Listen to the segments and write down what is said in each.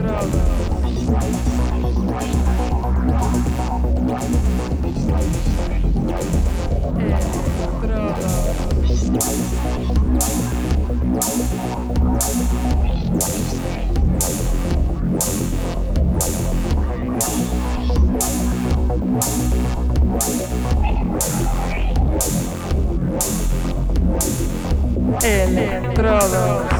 Estrada. Electrodos.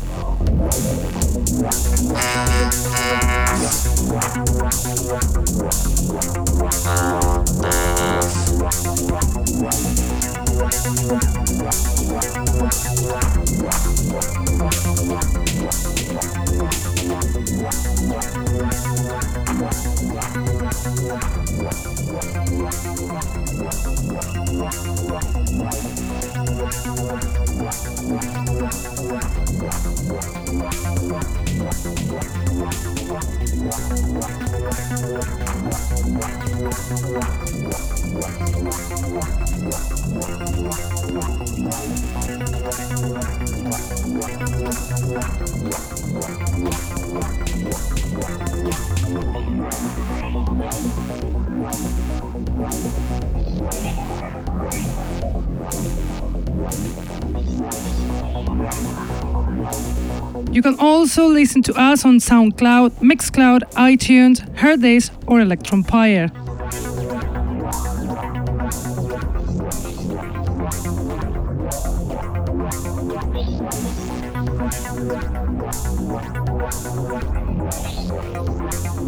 Also listen to us on SoundCloud, Mixcloud, iTunes, Hearthis, or Electronpire.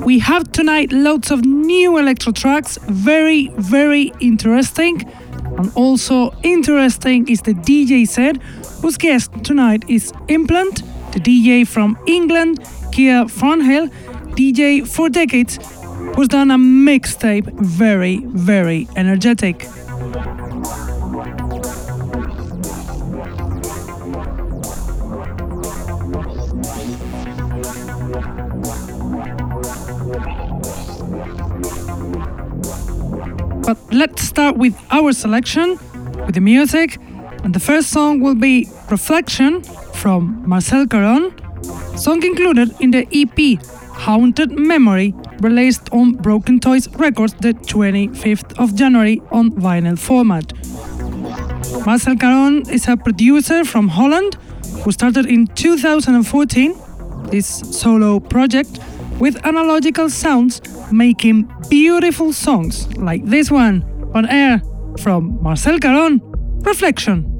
We have tonight loads of new electro tracks, very, very interesting. And also interesting is the DJ set, whose guest tonight is Implant, the DJ from England, Kia Thornhill, DJ for decades, who's done a mixtape very, very energetic. But let's start with our selection, with the music. And the first song will be Reflection from Marcel Caron, song included in the EP Haunted Memory, released on Broken Toys Records the 25th of January on vinyl format. Marcel Caron is a producer from Holland who started in 2014 this solo project with analogical sounds making beautiful songs like this one on air from Marcel Caron, Reflection.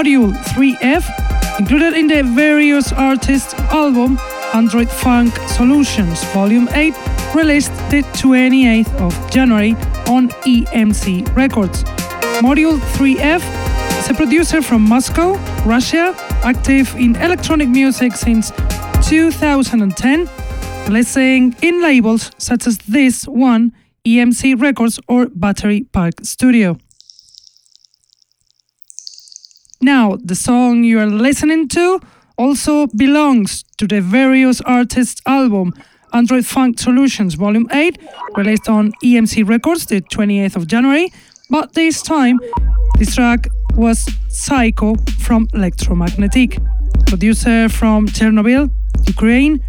Module 3F, included in the various artists album Android Funk Solutions Volume 8, released the 28th of January on EMC Records. Module 3F is a producer from Moscow, Russia, active in electronic music since 2010, releasing in labels such as this one, EMC Records or Battery Park Studio. Now, the song you are listening to also belongs to the various artists album Android Funk Solutions Volume 8, released on EMC Records the 28th of January, but this time this track was Psycho from Electromagnetic, producer from Chernobyl, Ukraine,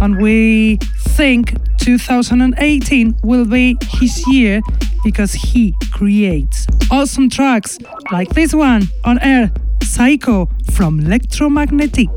and we think 2018 will be his year because he creates awesome tracks like this one on air Psycho from Electromagnetic.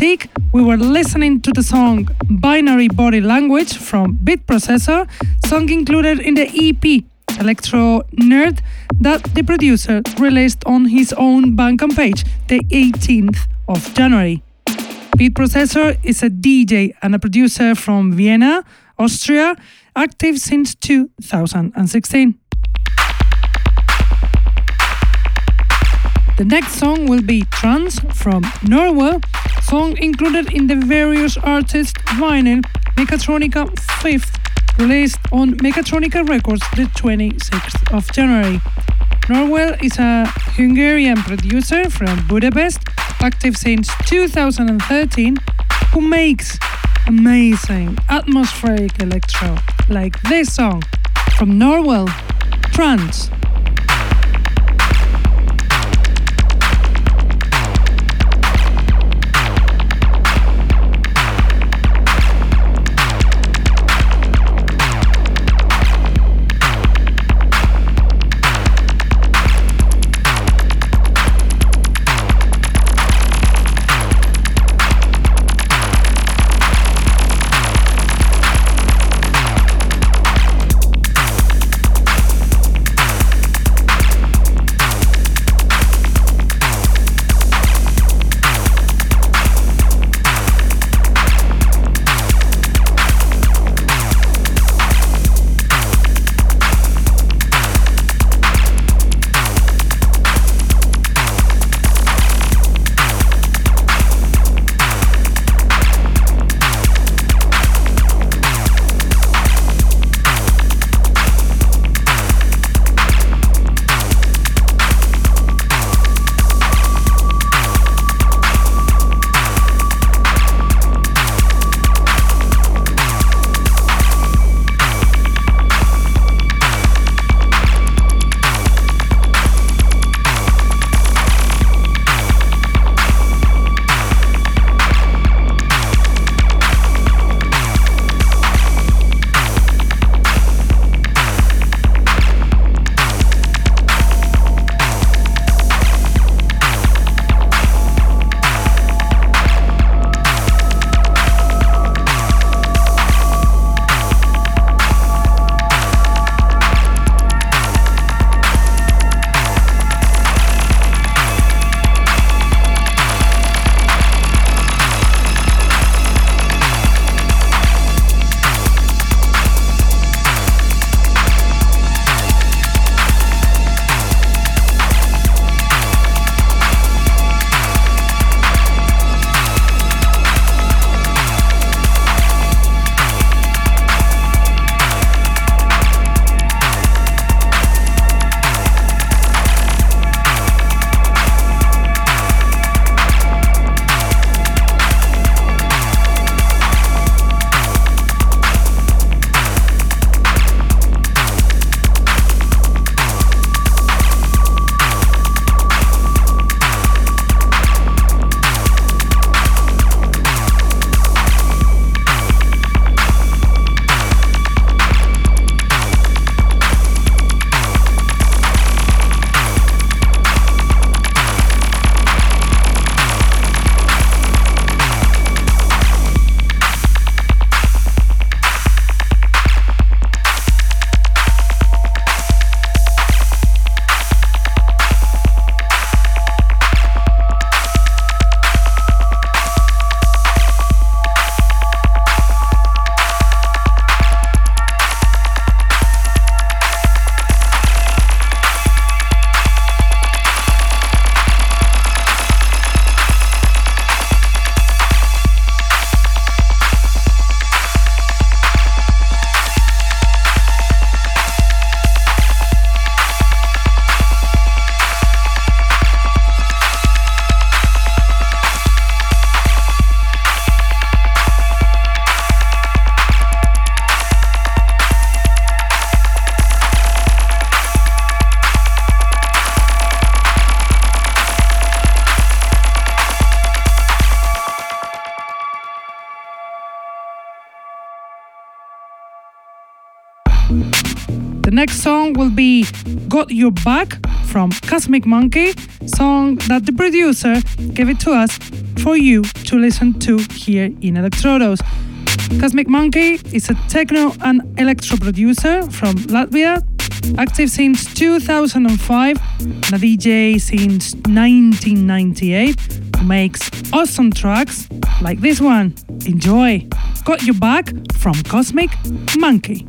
We were listening to the song Binary Body Language from Beat Processor, song included in the EP Electro Nerd that the producer released on his own Bandcamp page the 18th of January. Beat Processor is a DJ and a producer from Vienna, Austria, active since 2016. The next song will be Trance from Norwell, song included in the various artists vinyl Mechatronica 5th, released on Mechatronica Records the 26th of January. Norwell is a Hungarian producer from Budapest, active since 2013, who makes amazing atmospheric electro, like this song from Norwell, Trance. Next song will be Got Your Back from Cosmic Monkey, song that the producer gave it to us for you to listen to here in Electrodos. Cosmic Monkey is a techno and electro producer from Latvia, active since 2005 and a DJ since 1998, who makes awesome tracks like this one. Enjoy! Got Your Back from Cosmic Monkey.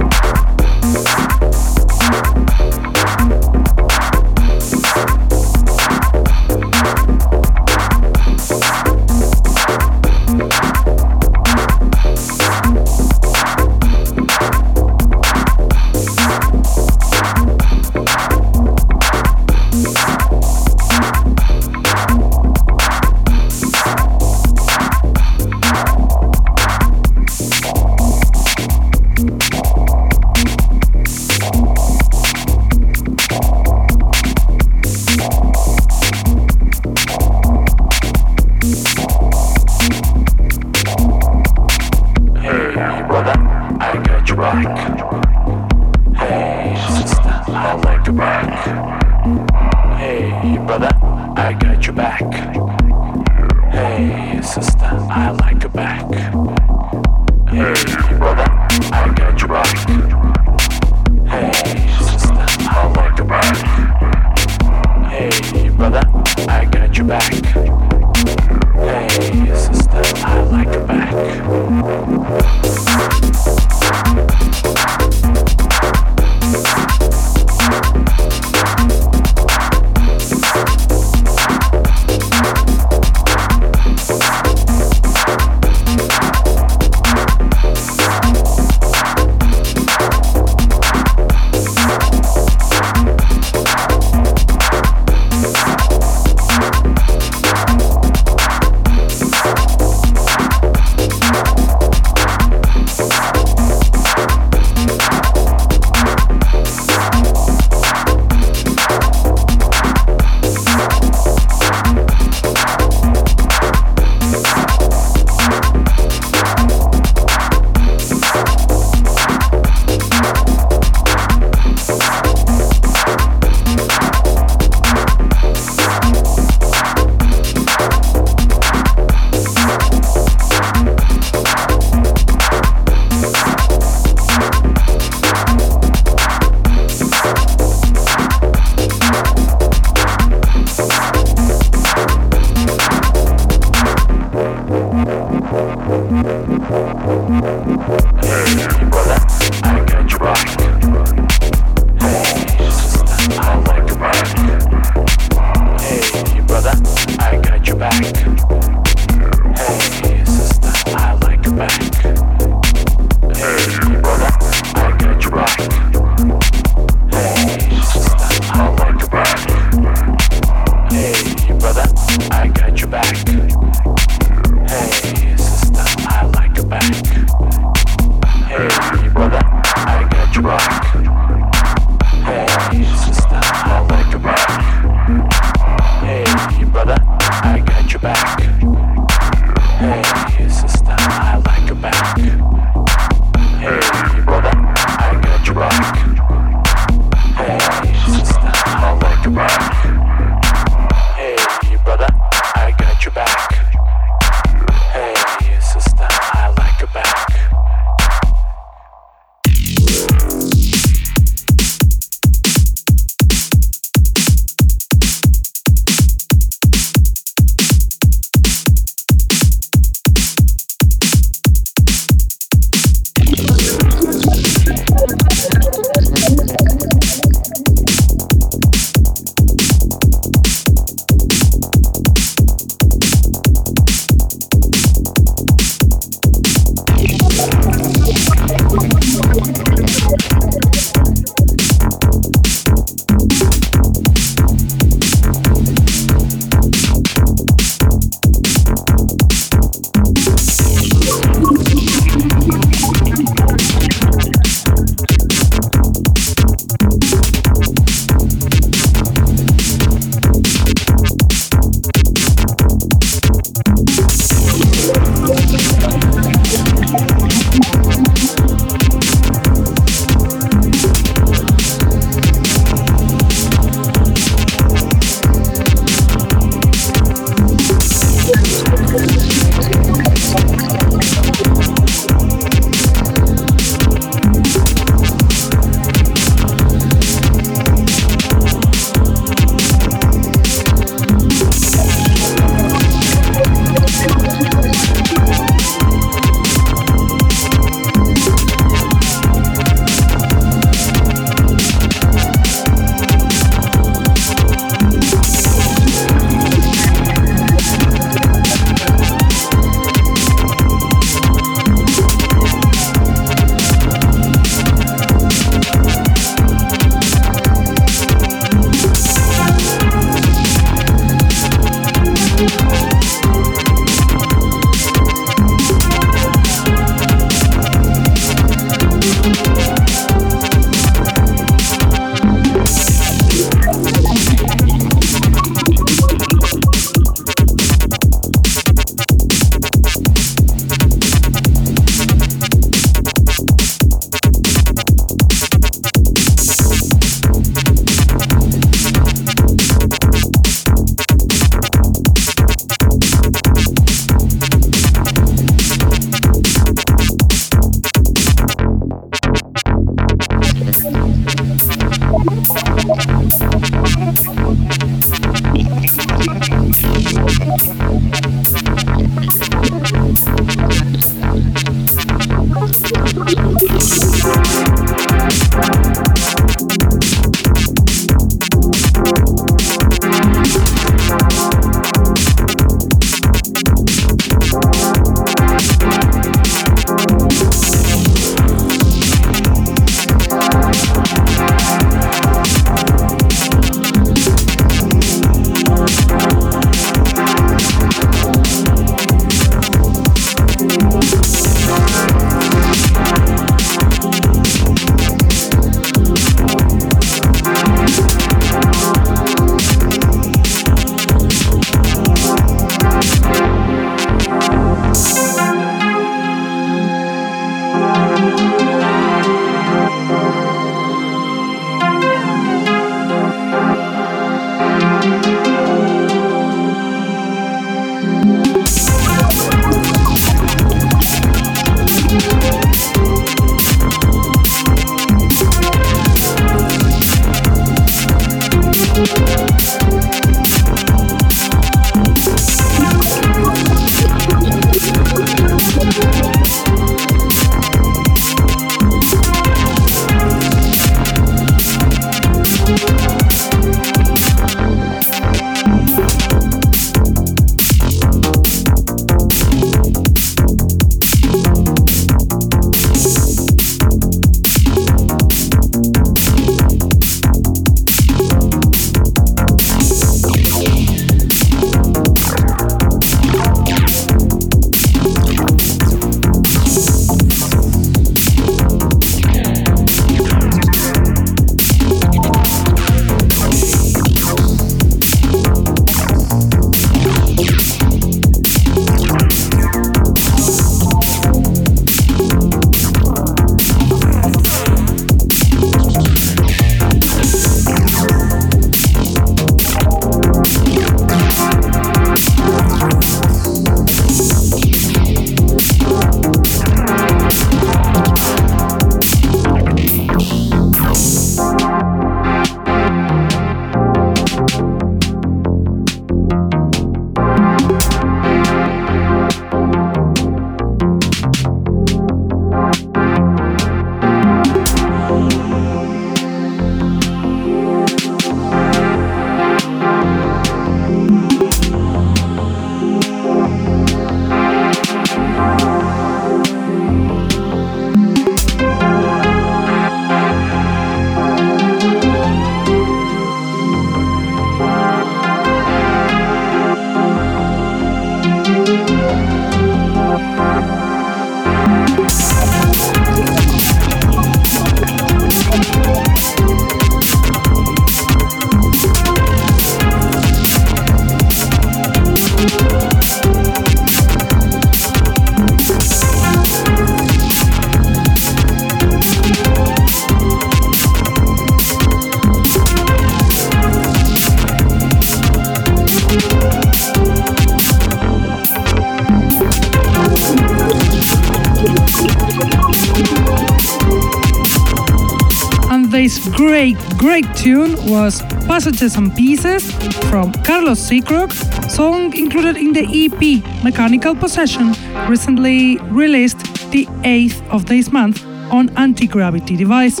Was Passages and Pieces from Carlos Seacrook, song included in the EP Mechanical Possession, recently released the 8th of this month on Anti Gravity Device.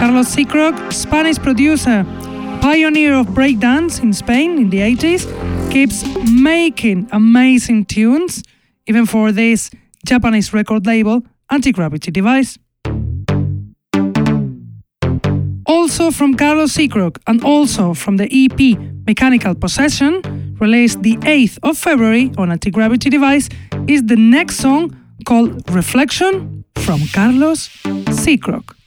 Carlos Seacrook, Spanish producer, pioneer of breakdance in Spain in the 80s, keeps making amazing tunes, even for this Japanese record label, Anti Gravity Device. From Carlos Seacrook and also from the EP Mechanical Possession, released the 8th of February on Anti Gravity Device, is the next song called Reflection from Carlos Seacrook.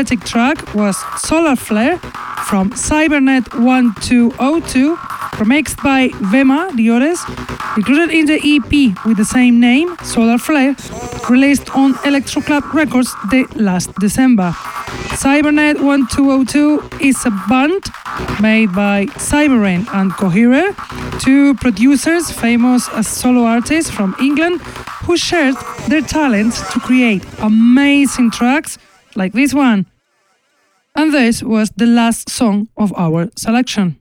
Energetic track was Solar Flare from Cybernet 1202, remixed by Vema Diores, included in the EP with the same name, Solar Flare, released on Electro Club Records the last December. Cybernet 1202 is a band made by Cyberrain and Coherer, two producers famous as solo artists from England who shared their talents to create amazing tracks like this one. This was the last song of our selection.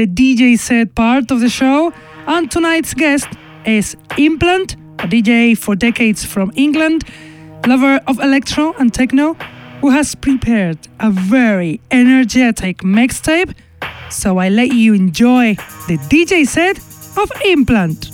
The DJ set part of the show, and tonight's guest is Implant, a DJ for decades from England, lover of electro and techno, who has prepared a very energetic mixtape. So I let you enjoy the DJ set of Implant.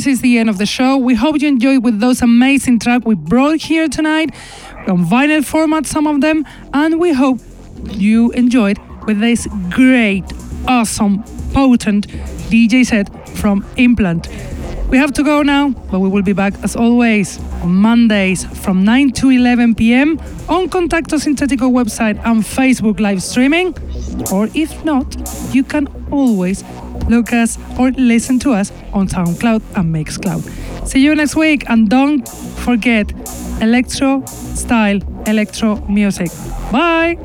This is the end of the show. We hope you enjoyed with those amazing tracks we brought here tonight on vinyl format, some of them, and we hope you enjoyed with this great, awesome, potent DJ set from Implant. We have to go now, but we will be back as always on Mondays from 9 to 11 p.m. on Contacto Sintetico website and Facebook live streaming. Or if not, you can always us or listen to us on SoundCloud and Mixcloud. See you next week and don't forget electro style electro music. Bye.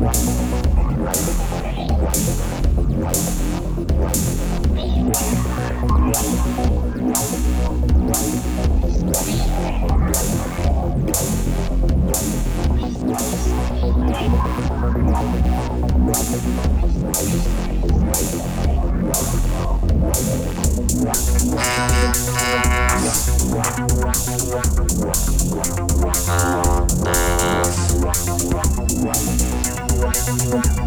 Wow. Thank